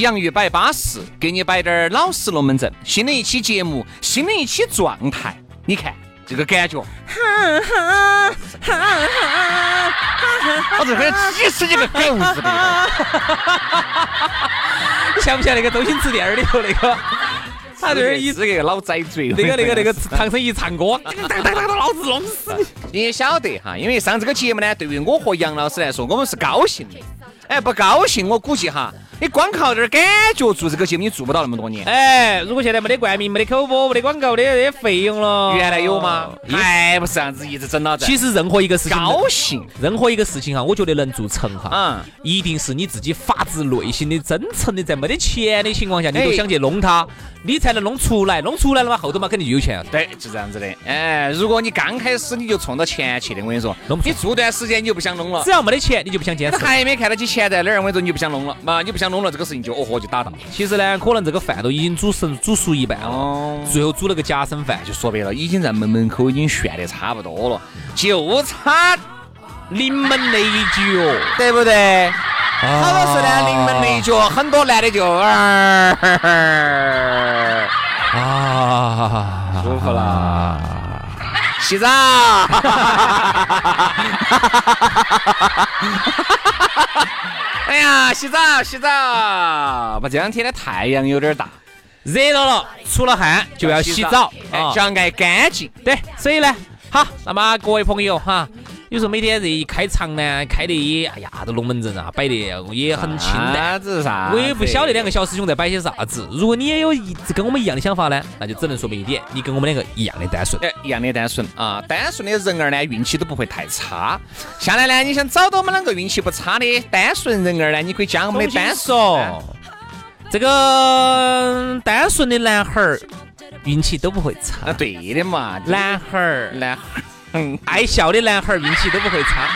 洋芋摆巴适，给你摆点儿老实龙门阵。新的一期节目，新的一期状态，你看这个感觉，我这边几十几个狗日的，像不像那个周星驰电影里头那个？他这儿一是个老宰嘴，那个那个那个唐僧一唱歌，当当当当，老子弄死你！你也晓得哈，因为上这个节目呢，对于我和杨老师来说，我们是高兴的。哎，不高兴，我估计哈，你光靠点感觉做这个节目，你做不到那么多年。哎，如果现在没得冠名、没得口播、没得广告的这些费用了，原来有吗？还不是这样子一直整到这。其实任何一个事情，高兴，任何一个事情哈，我觉得能做成哈，嗯，一定是你自己发自内心的、真诚的，在没得钱的情况下，你都想去弄它，你才能弄出来。弄出来了嘛，后头嘛肯定就有钱了。对，就这样子的。哎，如果你刚开始你就冲着钱去的，我跟你说，你做段时间你就不想弄了。只要没得钱，你就不想坚持。还没看到起钱在哪儿，我跟你说，你就不想弄了嘛？你不想弄了，这个事情就哦豁就打到。其实呢，可能这个饭都已经煮熟煮熟一半了，最后煮了个夹生饭，就说白了，已经在门门口已经炫得差不多了，就差临门那一脚，对不对？好多时呢，临门那一脚，很多男的就啊，舒服了，洗澡。哎呀，洗澡洗澡！把，这两天的太阳有点大，热到了，出了汗就要洗澡，哎，就要爱干净。对，所以呢，好，那么各位朋友哈。有时候每天这一开场呢，开的也，哎呀，这龙门阵啊，摆的也很清淡。子啥？我也不晓得两个小师兄在摆些啥子。如果你也有一跟我们一样的想法呢，那就只能说明一点，你跟我们两个一样的单纯。哎，一样的单纯啊，单纯的人儿呢，运气都不会太差。下来呢，你想找到我们两个运气不差的单纯人儿呢，你可以加我们的单说，这个单纯的男孩儿运气都不会差。啊，对的嘛，男孩儿，男孩儿。嗯，爱笑的男孩运气都不会差。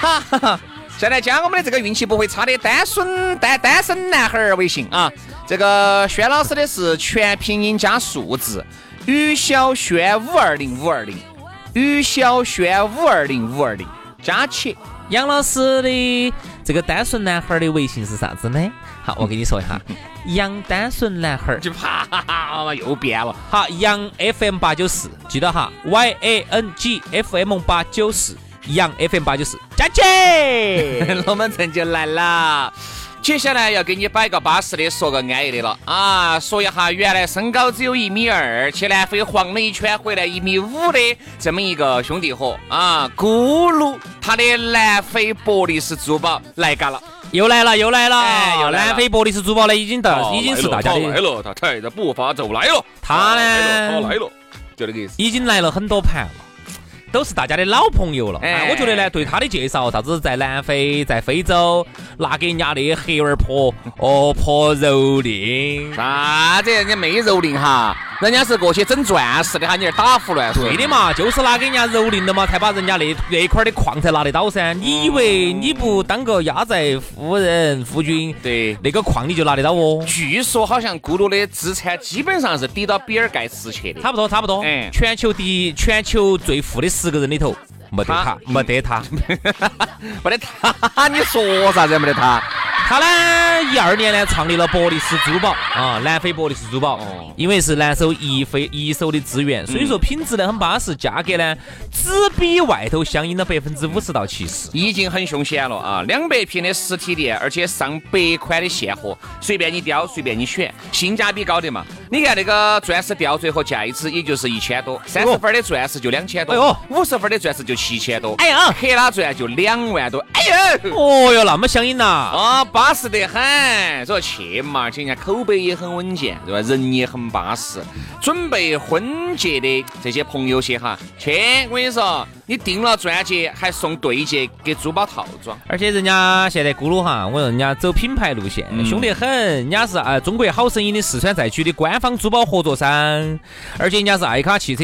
哈 哈哈！现在加我们的这个运气不会差的单身单单身男孩儿微信啊，这个轩老师的是全拼音加数字，于小轩五二零五二零，于小轩五二零五二零，加起。杨老师的这个单身男孩的微信是啥子呢？好，我跟你说一下，杨单纯男孩儿 就啪又变了。好，杨 FM 八九四，记得哈，Y A N G F M 八九四，杨 FM 八九四，加起，龙门阵就来了。接下来要给你摆个巴适的，说个安逸的了啊！说一下原来身高只有一米二，去南非晃了一圈回来一米五的这么一个兄弟伙啊，咕噜，他的南非伯利斯珠宝来嘎了，又来了，又来了，哎，南非伯利斯珠宝呢，已经到，已经是大家的。来了，他踩着步伐就来了，他呢，他来了，就那个意思，已经来了很多盘了。都是大家的老朋友了，哎，我觉得呢，对他的介绍，啥子在南非，在非洲，拿给人家的黑娃儿婆，哦，婆蹂躏，啥子？人家没蹂躏哈。人家是过去整钻石的哈，你这打胡乱说。对的嘛，就是拿给人家蹂躏了嘛，才把人家那那块的矿才拿得到噻。你以为你不当个压寨夫人夫君，对，那个矿你就拿得到哦？据说好像咕噜的资产基本上是抵到比尔盖茨去的，差不多差不多。嗯，全球第一，全球最富的十个人里头，没得他，没得他，没得他，你说啥子？没得他。他呢，一二年呢创立了博利斯珠宝啊，南非博利斯珠宝，哦因为是南手一非一手的资源，所以说品质呢很巴适，价格呢只比外头相应了百分之五十到七十。已经很凶险了啊！两百平的实体店，而且上百款的现货，随便你挑，随便你选，性价比高的嘛。你看那个钻石吊坠和戒指，也就是一千多，三十分的钻石就两千多，哎呦五十分的钻石就七千多，哎呀克拉钻就两万多，哎呦！哦哟，那么相应呐！啊，巴适得很，所以去嘛，而且人家口碑也很稳健，对吧？人也很巴适。准备婚戒的这些朋友些哈，去，我跟你说，你订了钻戒还送对戒给珠宝套装。而且人家现在咕噜哈，我说人家走品牌路线，凶得很。人家是啊，中国好声音的四川赛区的官方珠宝合作商，而且人家是爱卡汽车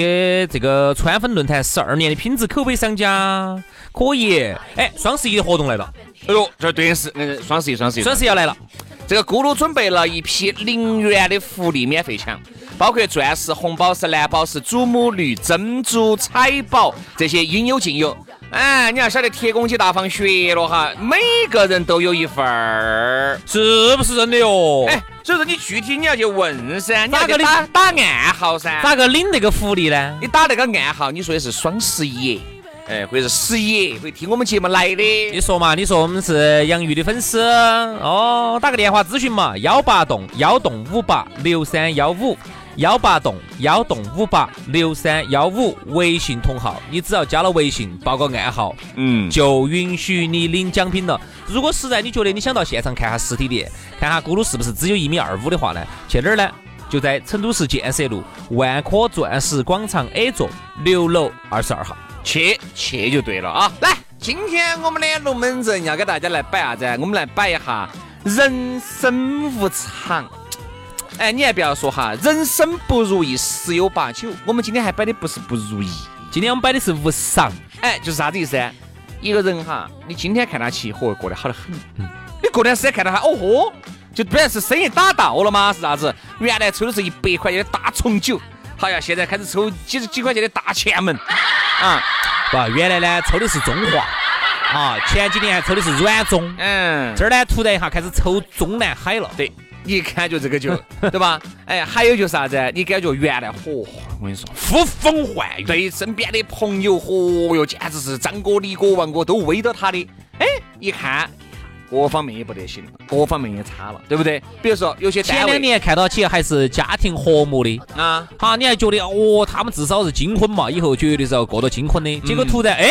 这个川粉论坛十二年的品质口碑商家，可以。哎，双十一的活动来了，哎呦，这对是嗯，双十一，双十一，双十一要来了。这个咕噜准备了一批零元的福利免费抢，包括钻石、红宝石、蓝宝石、祖母绿、珍珠、彩宝这些应有尽有。哎，你要晓得铁公鸡大放血了哈，每个人都有一份儿。是不是真的哟？哎，所以说你具体你要去问噻，你要去打打暗号噻。咋个领那个福利呢？你打那个暗号，你说的是双十一，哎，或者是十一，会听我们节目来的。你说嘛？你说我们是杨玉的粉丝哦，打个电话咨询嘛，幺八栋幺栋五八六三幺五，幺八栋幺栋五八六三幺五，微信同号，你只要加了微信，报个暗号，嗯，就允许你领奖品了。如果实在你觉得你想到现场看下实体店，看下咕噜是不是只有一米二五的话呢，去哪儿呢？就在成都市建设路万科钻石广场 A 座六楼二十二号。去去就对了啊！来，今天我们的龙门阵要给大家来摆啥子？我们来摆一下人生无常。哎，你还不要说哈，人生不如意十有八九。我们今天还摆的不是不如意，今天我们摆的是无常。哎，就是啥子意思啊？一个人哈，你今天看他起火过得好得很，你过段时间看到他，哦豁，就本来是生意打到了嘛，是啥子？原来抽的是一百块钱的大重酒，好呀，现在开始抽几十几块钱的大前门，啊，不，原来呢抽的是中华，啊，前几年还抽的是软中，嗯，这儿呢突然一下开始抽中南海了。对，一看就这个就，对吧？哎，还有就是啥子？你感觉原来，嚯，我跟你说，呼风唤雨，对身边的朋友，嚯哟，简直是张哥、李哥、王哥都围着他的。哎，一看各方面也不得行了，各方面也差了，对不对？比如说有些前两年看到起还是家庭和睦的，啊，哈，你还觉得哦，他们至少是金婚嘛，以后绝对是要过到金婚的。结果突然哎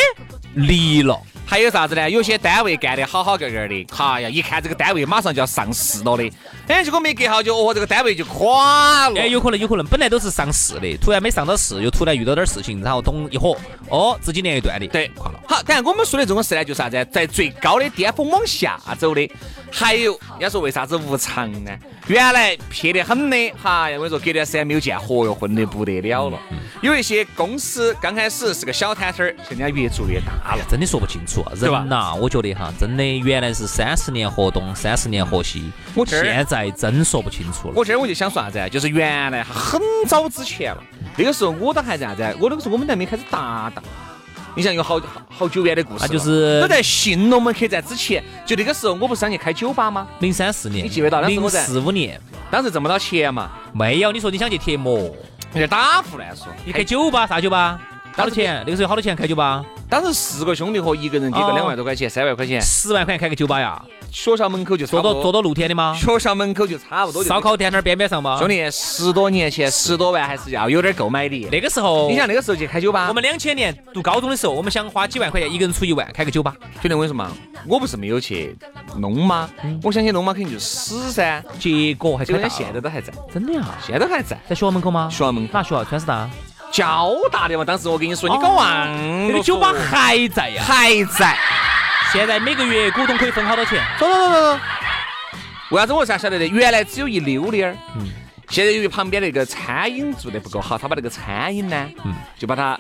离了，还有啥子呢？有些单位干得好好个个的，哈呀，一看这个单位马上就要上市了的，哎，结果没隔好久，哦，这个单位就垮了。哎，有可能有可能本来都是上市的，突然没上到市，又突然遇到点事情，然后咚一火，哦，资金链又断的，对，垮了。好，当然我们说的这种事呢，就是啥子，在最高的巅峰往下走的。还有，人家说为啥子无常呢？原来撇得很的，哈呀，我跟你说，隔段时间没有见，嚯哟，混得不得了了。有一些公司刚开始是个小摊摊儿，现在越做越大了。真的说不清楚啊，人呐，我觉得哈，真的原来是三十年河东，三十年河西，我现在真说不清楚了。我今儿我就想说啥子啊，就是原来很早之前了，那个时候我都还在啥子啊？我那个时候我们都还没开始搭档。你像有好好好久远的故事就是都在新龙门客栈之前，就那个时候我不是想去开酒吧吗？零三四年，你记不记得当时零我在四五年当时挣不到钱嘛，没有？你说你想去贴膜，你在打胡乱说。你开酒吧啥酒吧？好多钱？那个时候好多钱开酒吧？当时四个兄弟伙，一个人给个哦两万多块钱、三万块钱，十万块钱开个酒吧呀？学校门口就坐到坐到露天的吗？学校门口就差不多就。烧烤店那儿边边上吗？兄弟，十多年前十多万还是要有点购买力。那个时候，你想那个时候去开酒吧，我们两千年读高中的时候，我们想花几万块钱，一个人出一万开个酒吧，兄弟，我跟你说嘛，我不是没有去弄吗？我想去弄嘛，肯定就死噻。结果还开大了现在都还在，真的呀？现在都还在。在学校门口吗？学校门口哪学校？川师大？交大的嘛，当时我跟你说，你搞忘了那个酒吧还在呀？还在。现在每个月股东可以分好多钱？走走走走走。为啥子我才晓得的？原来只有一溜溜儿，嗯现在由于旁边那个餐饮做得不够好，他把那个餐饮呢，嗯就把它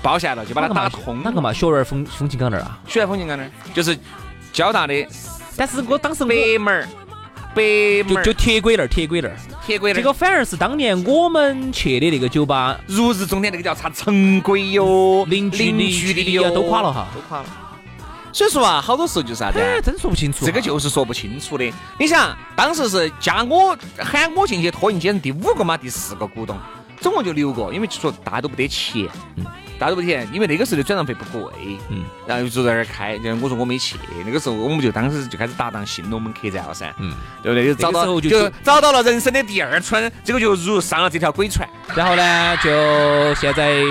包下了，就把它？打通。哪个嘛？学院风风景港那儿啊？学院风景港那儿，就是交大的但是我当时我北门儿，北门儿就就铁轨那儿，铁轨那儿。铁轨那儿。这个反而是当年我们去的那个酒吧，如日中天那个叫啥城轨哟，邻居邻居的哟邻居的都垮了哈都垮了。所以说啊，好多时候就是啥子啊？哎，真说不清楚啊。这个就是说不清楚的。你想，当时是加我喊我进去拖进去成第五个嘛，第四个股东，总共就六个，因为说大家都不得钱，嗯，大家都不得钱，因为那个时候的转让费不贵，嗯，然后就在那儿开，然后我说我没去，那个时候我们就当时就开始搭档新龙门客栈了噻，嗯，对不对？就找到那个就就找到了人生的第二春，这个就如上了这条鬼船。然后呢，就现在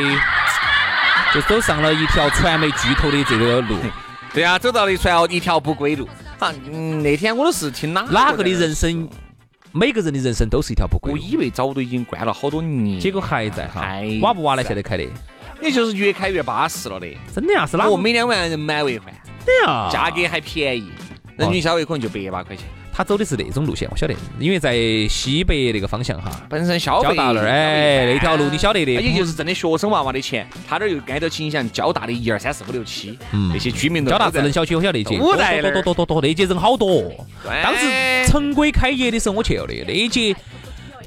就走上了一条传媒巨头的这个路。对啊，走到了一条一条不归路。啊，嗯，那天我都是听哪哪个的人生，每个人的人生都是一条不归路，我以为早都已经关了好多年，结果还在哈还。挖不挖呢？在现在开的，也就是越开越巴适了的。真的呀？是哪个？我每两万人满为患，的呀？价格还便宜，人均消费可能就百把块钱。他走的是那种路线，我晓得，因为在西北那个方向哈，本身消费交大那儿，哎，那条路你晓得的，也就是挣的学生娃娃的钱，他那儿又挨着起，你想交大的一二三四五六七，嗯。那些居民都交大智能小区，我晓得那届，五代多多多多多多，那届人好多。当时城规开业的时候我去了的，那一届，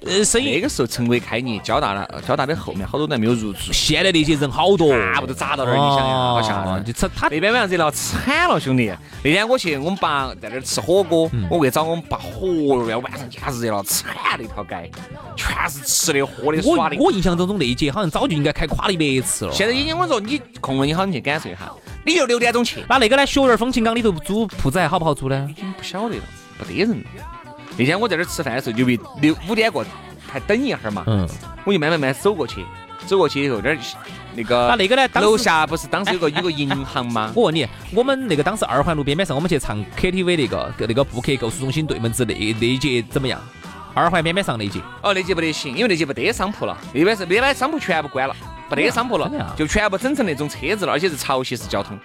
呃，生意那个时候城规开业，交大了，交大的后面好多人还没有入住，现在那些人好多，全部都砸到那儿，你想想，好吓人。就吃他那边晚上热闹惨了，兄弟！那天我去，我们爸在那儿吃火锅，我为找我们爸，嚯哟，晚上简直热闹惨了一条街，全是吃的、喝的、我耍的。我印象当中那一届好像早就应该开垮了一百次了。现在已经我说你空了，你好，你去感受一下。你就六点钟去，那那个呢？学园风情港里头租铺子还好不好租呢？已经不晓得了，不得人了。那天我在这儿吃饭的时候，就为六五点过还等一会儿嘛，嗯，我就慢慢慢走过去，走过去以后，这儿那个那那个呢？当时楼下不是当时有个有个银行吗？我问你，我们那个当时二环路边边上，我们去唱 KTV 那个那个布克购物中心对门子那那一节怎么样？二环边边上那一节，哦，那节不得行，因为那节不得商铺了，那边是那边商铺全部关了，不得商铺了，就全部整成那种车子了，而且是潮汐式交通，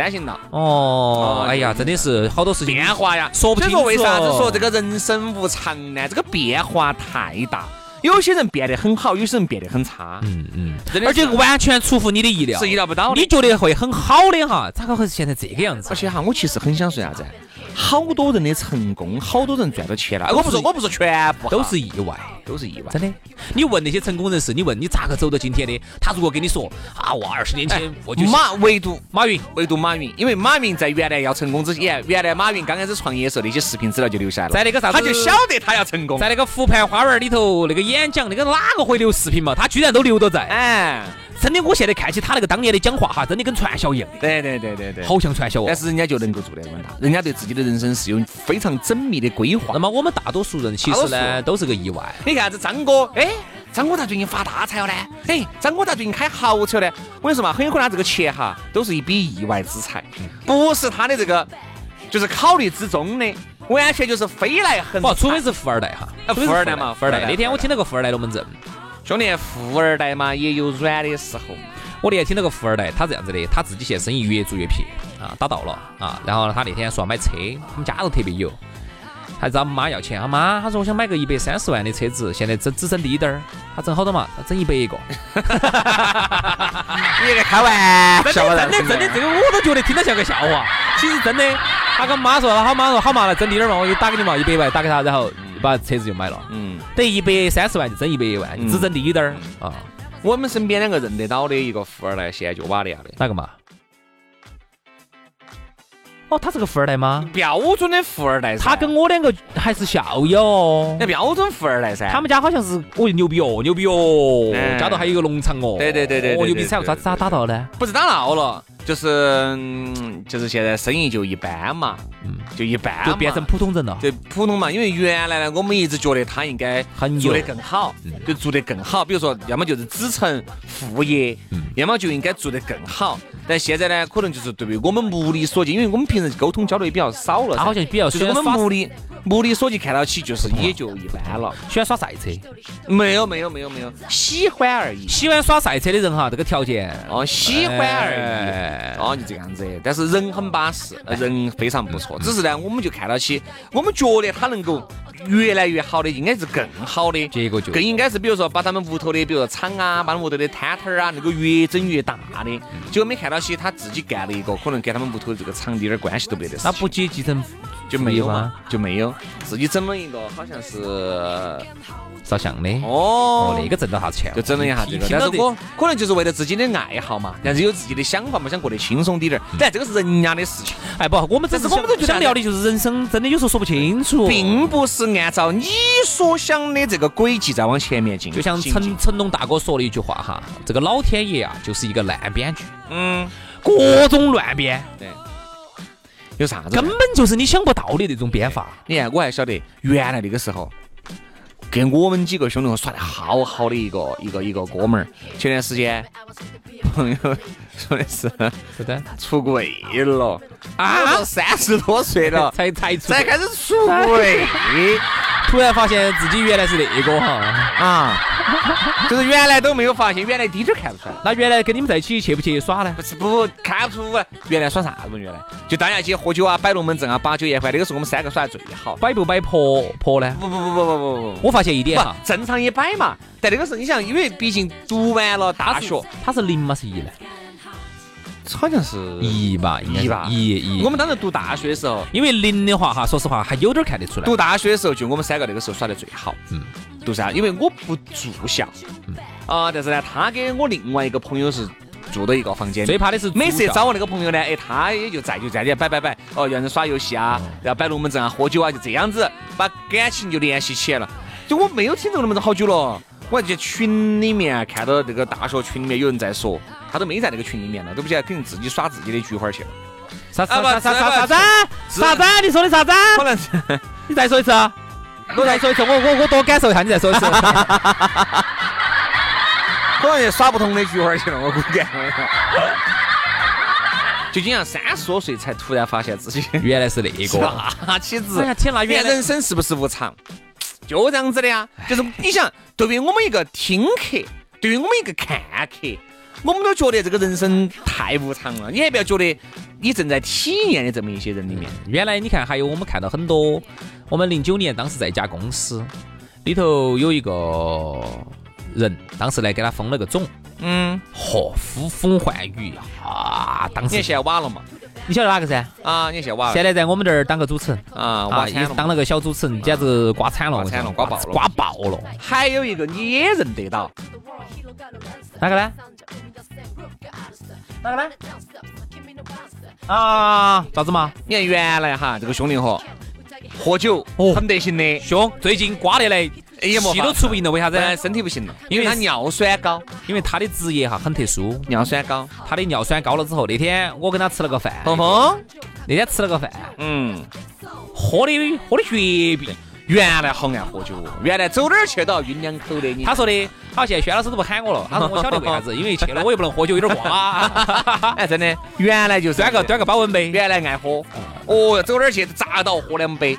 单行道。哦，哦哎呀，真的是好多事情变化呀，说不清楚所以说为啥子哦说这个人生无常呢？这个变化太大，有些人变得很好，有些人变得很差，嗯嗯，真的而且完全出乎你的意料，是意料不到的你。觉得会很好的哈，咋个会是现在这个样子而？且哈，我其实很想说啥子？好多人的成功，好多人赚到钱了。我不说，我不说全部，都是意外。都是意外。真的，你问那些成功人士，你问你咋个走到今天的？他如果跟你说啊，我二十年前我就马唯独马云，唯独马云，因为马云在原来要成功之前，原来马云刚开始创业的时候，那些视频资料就留下来了，在那个啥子他就晓得他要成功。在那个湖畔花园里头那个演讲，那个哪个会留视频嘛？他居然都留到在。哎，真的，我现在看起他那个当年的讲话哈，真的跟传销一样的，对对对对对。好像传销哦但。是人家就能够做得这么大，人家对自己的人生是有非常缜密的规划那。么我们大多数人其实呢都是个意外。你看啥子张哥，哎，张哥咋最近发大财了呢？哎，张哥咋最近开豪车呢？我跟你说嘛，很有可能他这个钱哈都是一笔意外之财，不是他的这个就是考虑之中的，完全就是飞来横不，除非是富二代哈，富二代嘛富二代。富二代那天我听到个富二代龙门阵，兄弟，富二代嘛也有软的时候。我那天听到个富二代，他这样子的，他自己现在生意越做越撇啊，打到了啊。然后呢，他那天说要买车，他们家头特别有，还找妈要钱。他妈他说我想买个一百三十万的车子，现在只只剩低点儿，他挣好多嘛？他挣一百一个。你在开玩真笑真的真的，这个我都觉得听着像个笑话。其实真的，他跟妈说，他妈说好嘛，来挣低点儿嘛，我就打给你嘛，一百万打给他，然后把车子就买了，嗯，等于一百三十万就挣一百万，嗯只挣低点儿啊。我们身边两个认得到的一个富二代，现在就瓦利亚的。哪个嘛？哦，他是个富二代吗？标准的富二代噻，他跟我两个还是校友哦那。标准富二代噻。他们家好像是，哦，牛逼哦，牛逼哦，哎家头还有一个农场哦。对对对对对哦，牛逼对惨了，咋对咋打到呢？不是打闹了，就是嗯就是现在生意就一般嘛，就一般，就变成普通人了。对普通嘛。因为原来呢，我们一直觉得他应该很做得更好，就做得更好。比如说，要么就是子承父业，要么就应该做得更好。但现在呢，可能就是对于我们目力所及，因为我们平时沟通交流也比较少了，他好像比较就是我们目力目力所及看到起，就是也就一般了。喜欢耍赛车，没有没有没有没有，喜欢而已。喜欢耍赛车的人哈，这个条件哦，喜欢而哎已，哦，就这样子。但是人很巴适，人非常不错。只是呢，我们就看到起，我们觉得他能够越来越好的，应该是更好的。结果就更应该是，比如说把他们屋头的，比如说厂啊，把他们屋头的摊摊儿啊，能够越整越大的。结果没看到起他自己干了一个，可能跟他们屋头这个厂一点关系都没得。那不接继承就没有吗嘛？就没有，自己整了一个，好像是照相的。哦哦，那个挣到啥子钱？就整了一下这个，但是我可能就是为了自己的爱好嘛，但是有自己的想法嘛，想过得轻松滴点儿。但这个是人家的事情，哎不，我们只是我们都觉得想聊的就是人生，真的有时候说不清楚。并不是按照你所想的这个轨迹在往前面进。就像成成龙大哥说的一句话哈，这个老天爷啊，就是一个烂编剧，嗯，各种乱编，对，有啥子？根本就是你想不到的那种编法。你看，我还晓得原来那个时候，跟我们几个兄弟伙耍得好好的一个一个一个哥们儿，前段时间朋友说的是是的出柜了。啊，三十多岁了，才才才开始出柜突然发现自己原来是那个哈。啊，就是原来都没有发现，原来滴点儿看不出来。那原来跟你们在一起去不去耍呢不？是不看不出来，原来耍啥子？原来就大家去喝酒啊，摆龙门阵啊，把酒言欢，那个时候我们三个耍的最好。摆不摆婆婆呢？不不不不不不不我发现一点哈，，正常也摆嘛。但那个时候你想，因为毕竟读完了大学，他是零吗？是一呢？好像是一吧，一吧一一。我们当时读大学的时候，因为零的话哈，说实话还有点看得出来。读大学的时候，就我们三个那个时候耍得最好。嗯，读啥？因为我不住校，嗯啊，但是呢，他跟我另外一个朋友是住到一个房间。最怕的是每次找我那个朋友呢，哎，他也就在就在这摆摆摆，哦，让人耍游戏啊，嗯然后摆龙门阵啊，喝酒啊，就这样子把感情就联系起来了。就我没有听这个龙门阵好久了，我还在群里面看到那个大学群里面有人在说，他都没在那个群里面了，都不晓得肯定自己耍自己的菊花去了。啥啥啥啥啥啥子？啥子？你说的啥子？可能是你再说一次。我再说一次，我我我多感受一下，你再说一次。可能也耍不同的菊花去了，我估计。就经常三十多岁才突然发现自己原来是那个。那岂止哎呀天哪原来人生是不是无常？就这样子的呀。就是你想，对于我们一个听客，对于我们一个看客，我们都觉得这个人生太无常了。你还不要觉得你正在体验的这么一些人里面，原来你看，还有我们看到很多，我们零九年当时在一家公司里头有一个人，当时来给他封了个总，嗯，嚯，呼风唤雨啊！当时你现在晚了嘛？你晓得哪个噻？啊，你看现在现在在我们这儿当个主持人啊，啊，瓦惨了嘛也当了个小主持人，简直刮惨了，刮惨了刮爆了刮爆了。还有一个你也认得到，哪个呢？哪个呢？啊，咋子嘛？你看原来哈这个兄弟伙喝酒哦很得行的，兄，最近刮得来，哎呀没气都出不赢了，为啥子？呢身体不行了，因因为为他尿酸高，因为他的职业哈很特殊，尿酸高。他的尿酸高了之后，那天我跟他吃了个饭，峰峰，那天吃了个饭，嗯，喝的喝的绝壁。原来好爱喝酒，原来走哪儿去都要晕两口的。他说的，好，现在轩老师都不喊我了，他说我晓得为啥子，因为去了我又不能喝酒，有点挂。哎，真的，原来就是端个端个保温杯，原来爱喝，哦，走哪儿去砸到喝两杯。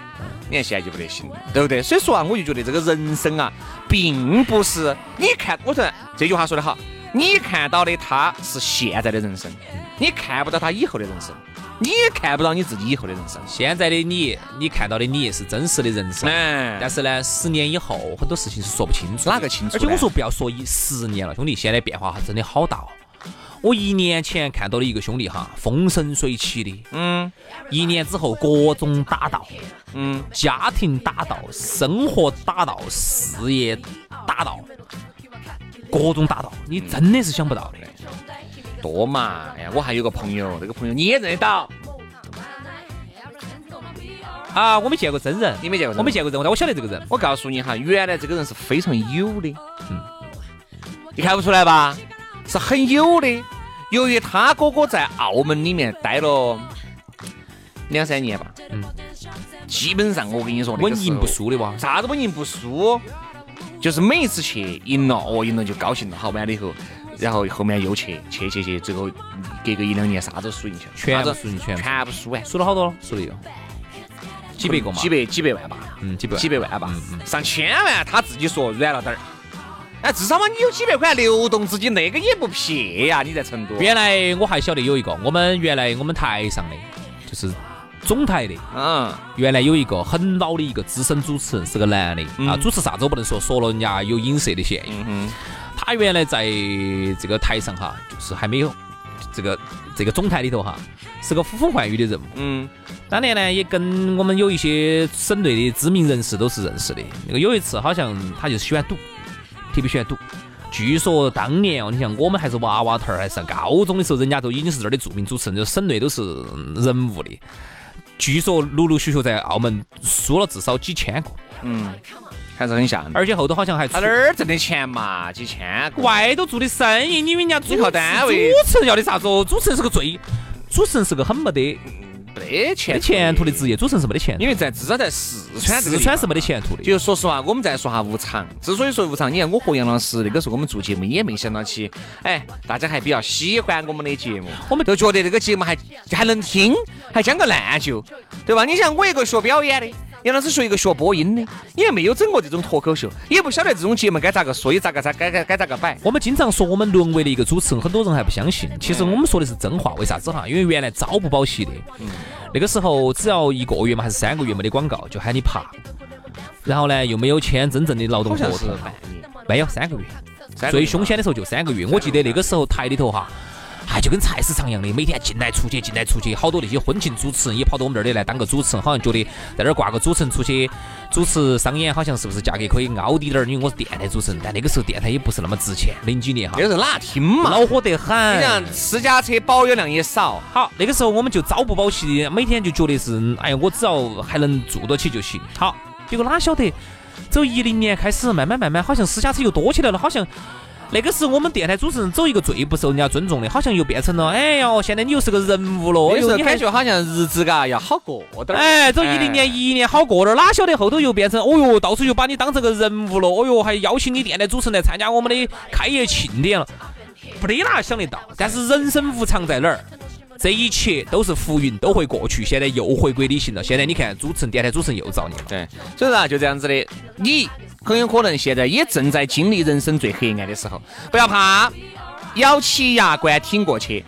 你看现在就不得行了，对不对？所以说啊，我就觉得这个人生啊，并不是你看，我说这句话说得好，你看到的他是现在的人生，你看不到他以后的人生，你也看不到你自己以后的人生。现在的你，你看到的你是真实的人生，嗯但，是呢，十年以后很多事情是说不清楚，哪个清楚而且我说不要说一十年了，兄弟，现在变化还真的好大哦。我一年前看到的一个兄弟哈，风生水起的，嗯。一年之后各种打道，嗯，家庭打道，生活打道，事业打道，各种打道，你真的是想不到的。多嘛！哎呀，我还有个朋友，这个朋友你也认得到，啊，我没见过真人，你没见过我没见过人，但我晓得这个人。我告诉你哈，原来这个人是非常有的，嗯，你看不出来吧？是很有的。由于他哥哥在澳门里面待了两三年吧，嗯，基本上我跟你说，稳赢不，输的哇，啥子稳赢不输，就是每一次去赢了，哦，赢了就高兴了，好完了以后，然后后面又去去去去，最后隔个一两年啥都输进去了，全部啥子输进全部全部输完，输了好多了，输了有几百个嘛，几百几百万吧。嗯，几百几百万吧嗯，嗯上千万，他自己说软了点儿。哎，至少嘛，你有几百块流动资金，那个也不撇呀。你在成都，原来我还晓得有一个，我们原来我们台上的就是总台的，嗯，原来有一个很老的一个资深主持人，是个男的、啊，主持啥子我不能说，说了人家有影射的嫌疑。嗯他原来在这个台上哈，就是还没有这个这个总台里头哈，是个呼风唤雨的人物。嗯，当年呢，也跟我们有一些省内的知名人士都是认识的。那个有一次，好像他就喜欢赌，特别喜欢赌。据说当年哦，你像我们还是娃娃头儿，还是上高中的时候，人家都已经是这儿的著名主持人，就省内都是人物的。据说陆陆续续在澳门输了至少几千个，嗯，还是很吓人。而且后头好像还他哪儿挣的钱嘛？几千个。外头做的生意，你以为人家主靠单位主持人要的啥子哦？主持人是个最，主持人是个很没得没钱没前途的职业，主持人是没得前途。因为在至少在四川四川是没得前途的。就说实话，我们再说下无常。之所以说无常，你看我和杨老师那个时候我们做节目也没想到起，哎，大家还比较喜欢我们的节目，我们都觉得这个节目还还能听，还将个烂就，对吧？你像我一个学表演的，杨老师学一个学播音的，你还没有整过这种脱口秀，也不晓得这种节目该咋个说，咋个咋该该该咋个摆。我们经常说我们沦为了一个主持人，很多人还不相信。其实我们说的是真话，为啥子哈？因为原来朝不保夕的，那个时候只要一个月嘛，还是三个月没得广告，就喊你爬。然后呢，又没有签真正的劳动合同，没有三个月。最凶险的时候就三个月。我记得那个时候台里头哈。哎，就跟菜市场一样的，每天进来出去，进来出去，好多那些婚庆主持人也跑到我们这儿里来当个主持人，好像觉得在这儿挂个主持人出去主持商演，好像是不是价格可以高低点儿？因为我是电台主持人，但那个时候电台也不是那么值钱，零几年哈。那个时候哪听嘛？恼火得很。你像私家车保有量也少。好，那个时候我们就朝不保夕的，每天就觉得是，哎呀，我只要还能住得起就行。好，结果哪晓得，走一零年开始，慢慢慢慢，好像私家车又多起来了，好像。那个是我们电台主持人走一个最不受人家尊重的，好像又变成了，哎呦，现在你又是个人物了，有时候感觉好像日子嘎要好过点儿。哎，走一零年一年好过点儿，哪晓得后头又变成，哦哟，到处又把你当成个人物了，哦哟，还邀请你电台主持人来参加我们的开业庆典了，不得哪想得到。但是人生无常在哪儿？这一切都是浮云，都会过去。现在又回归理性了。现在你看，主持人电台主持人又造孽了。对，所以说啊，就这样子的，你。很有可能现在也正在经历人生最黑暗的时候，不要怕，咬起牙关挺过去。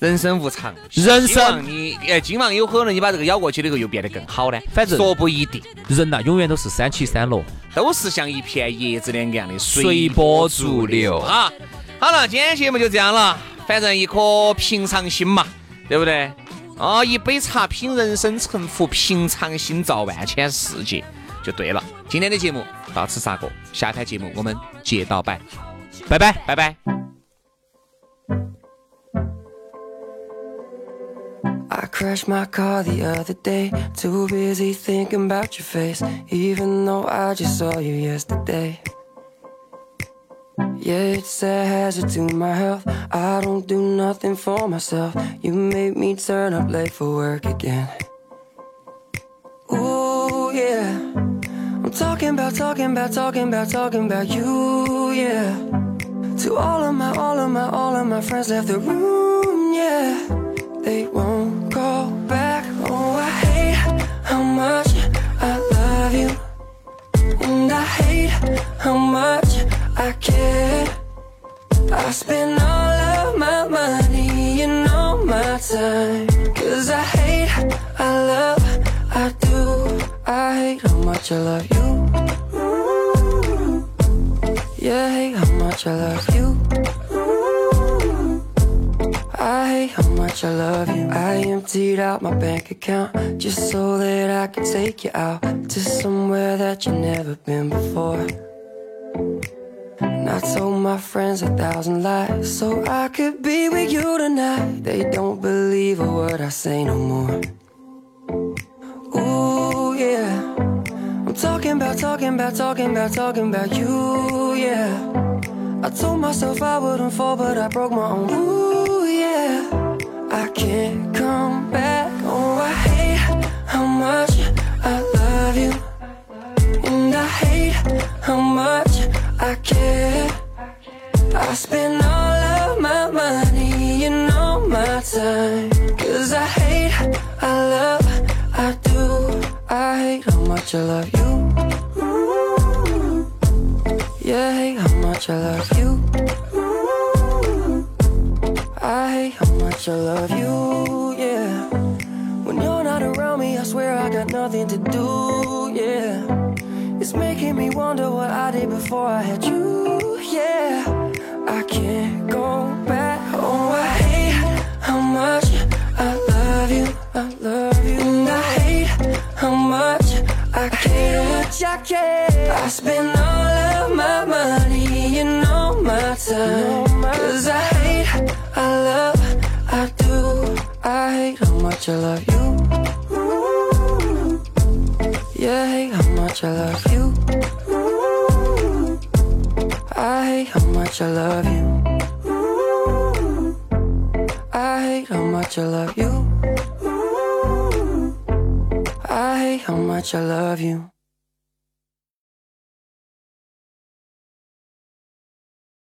人生无常，人生你哎，今晚有可能你把这个咬过去以后又变得更好呢？反正说不一定。人呐，永远都是三起三落，都是像一片叶子两样的随波逐流啊。好了，今天节目就这样了。反正一颗平常心嘛，对不对？啊，一杯茶品人生，沉浮平常心造万千世界，就对了。今天的节目。到此杀过，下台节目我们接到摆，拜拜拜拜。I crashed my car the other day, too busy thinking about your face, even though I just saw you yesterday. Yeah, it's a hazard to my health. I don't do nothing for myself. You made me turn up late for work again. Ooh, yeah. I'm talking about, talking about, talking about, talking about you, yeah. To all of my, all of my, all of my friends left the room, yeah. They won't call back. Oh, I hate how much much I love you. I emptied out my bank account just so that I could take you out to somewhere that you've never been before. And I told my friends a thousand lies so I could be with you tonight. They don't believe a word I say no more. Ooh, yeah. I'm talking about, talking about, talking about, talking about you, yeah. I told myself I wouldn't fall, but I broke my own. Can't come back. Oh, I hate how much I love you. And I hate how much I care. I spend all of my money and all my time. Cause I hate, I love, I do. I hate how much I love you. Yeah, hate how much I love you. I hate how much I love you, yeah. When you're not around me, I swear I got nothing to do, yeah. It's making me wonder what I did before I had you, yeah. I can't go back. Oh, I hate how much I love you. I love you. And I hate how much I care. Much I care. I spend all of my money and all my time. Cause I I love, I do. I hate how much I love you. Yeah, I hate how much I love you. I hate how much I love you. I hate how much I love you. I hate how much I love you.